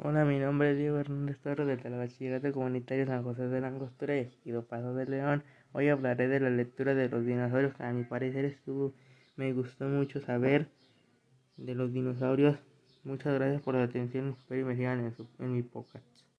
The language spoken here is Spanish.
Hola, mi nombre es Diego Hernández Torres del Bachillerato Comunitario San José de la y Ejido Paso de León. Hoy hablaré de la lectura de los dinosaurios. A mi parecer estuvo, me gustó mucho saber de los dinosaurios. Muchas gracias por la atención. Espero y me sigan en, su, en mi podcast.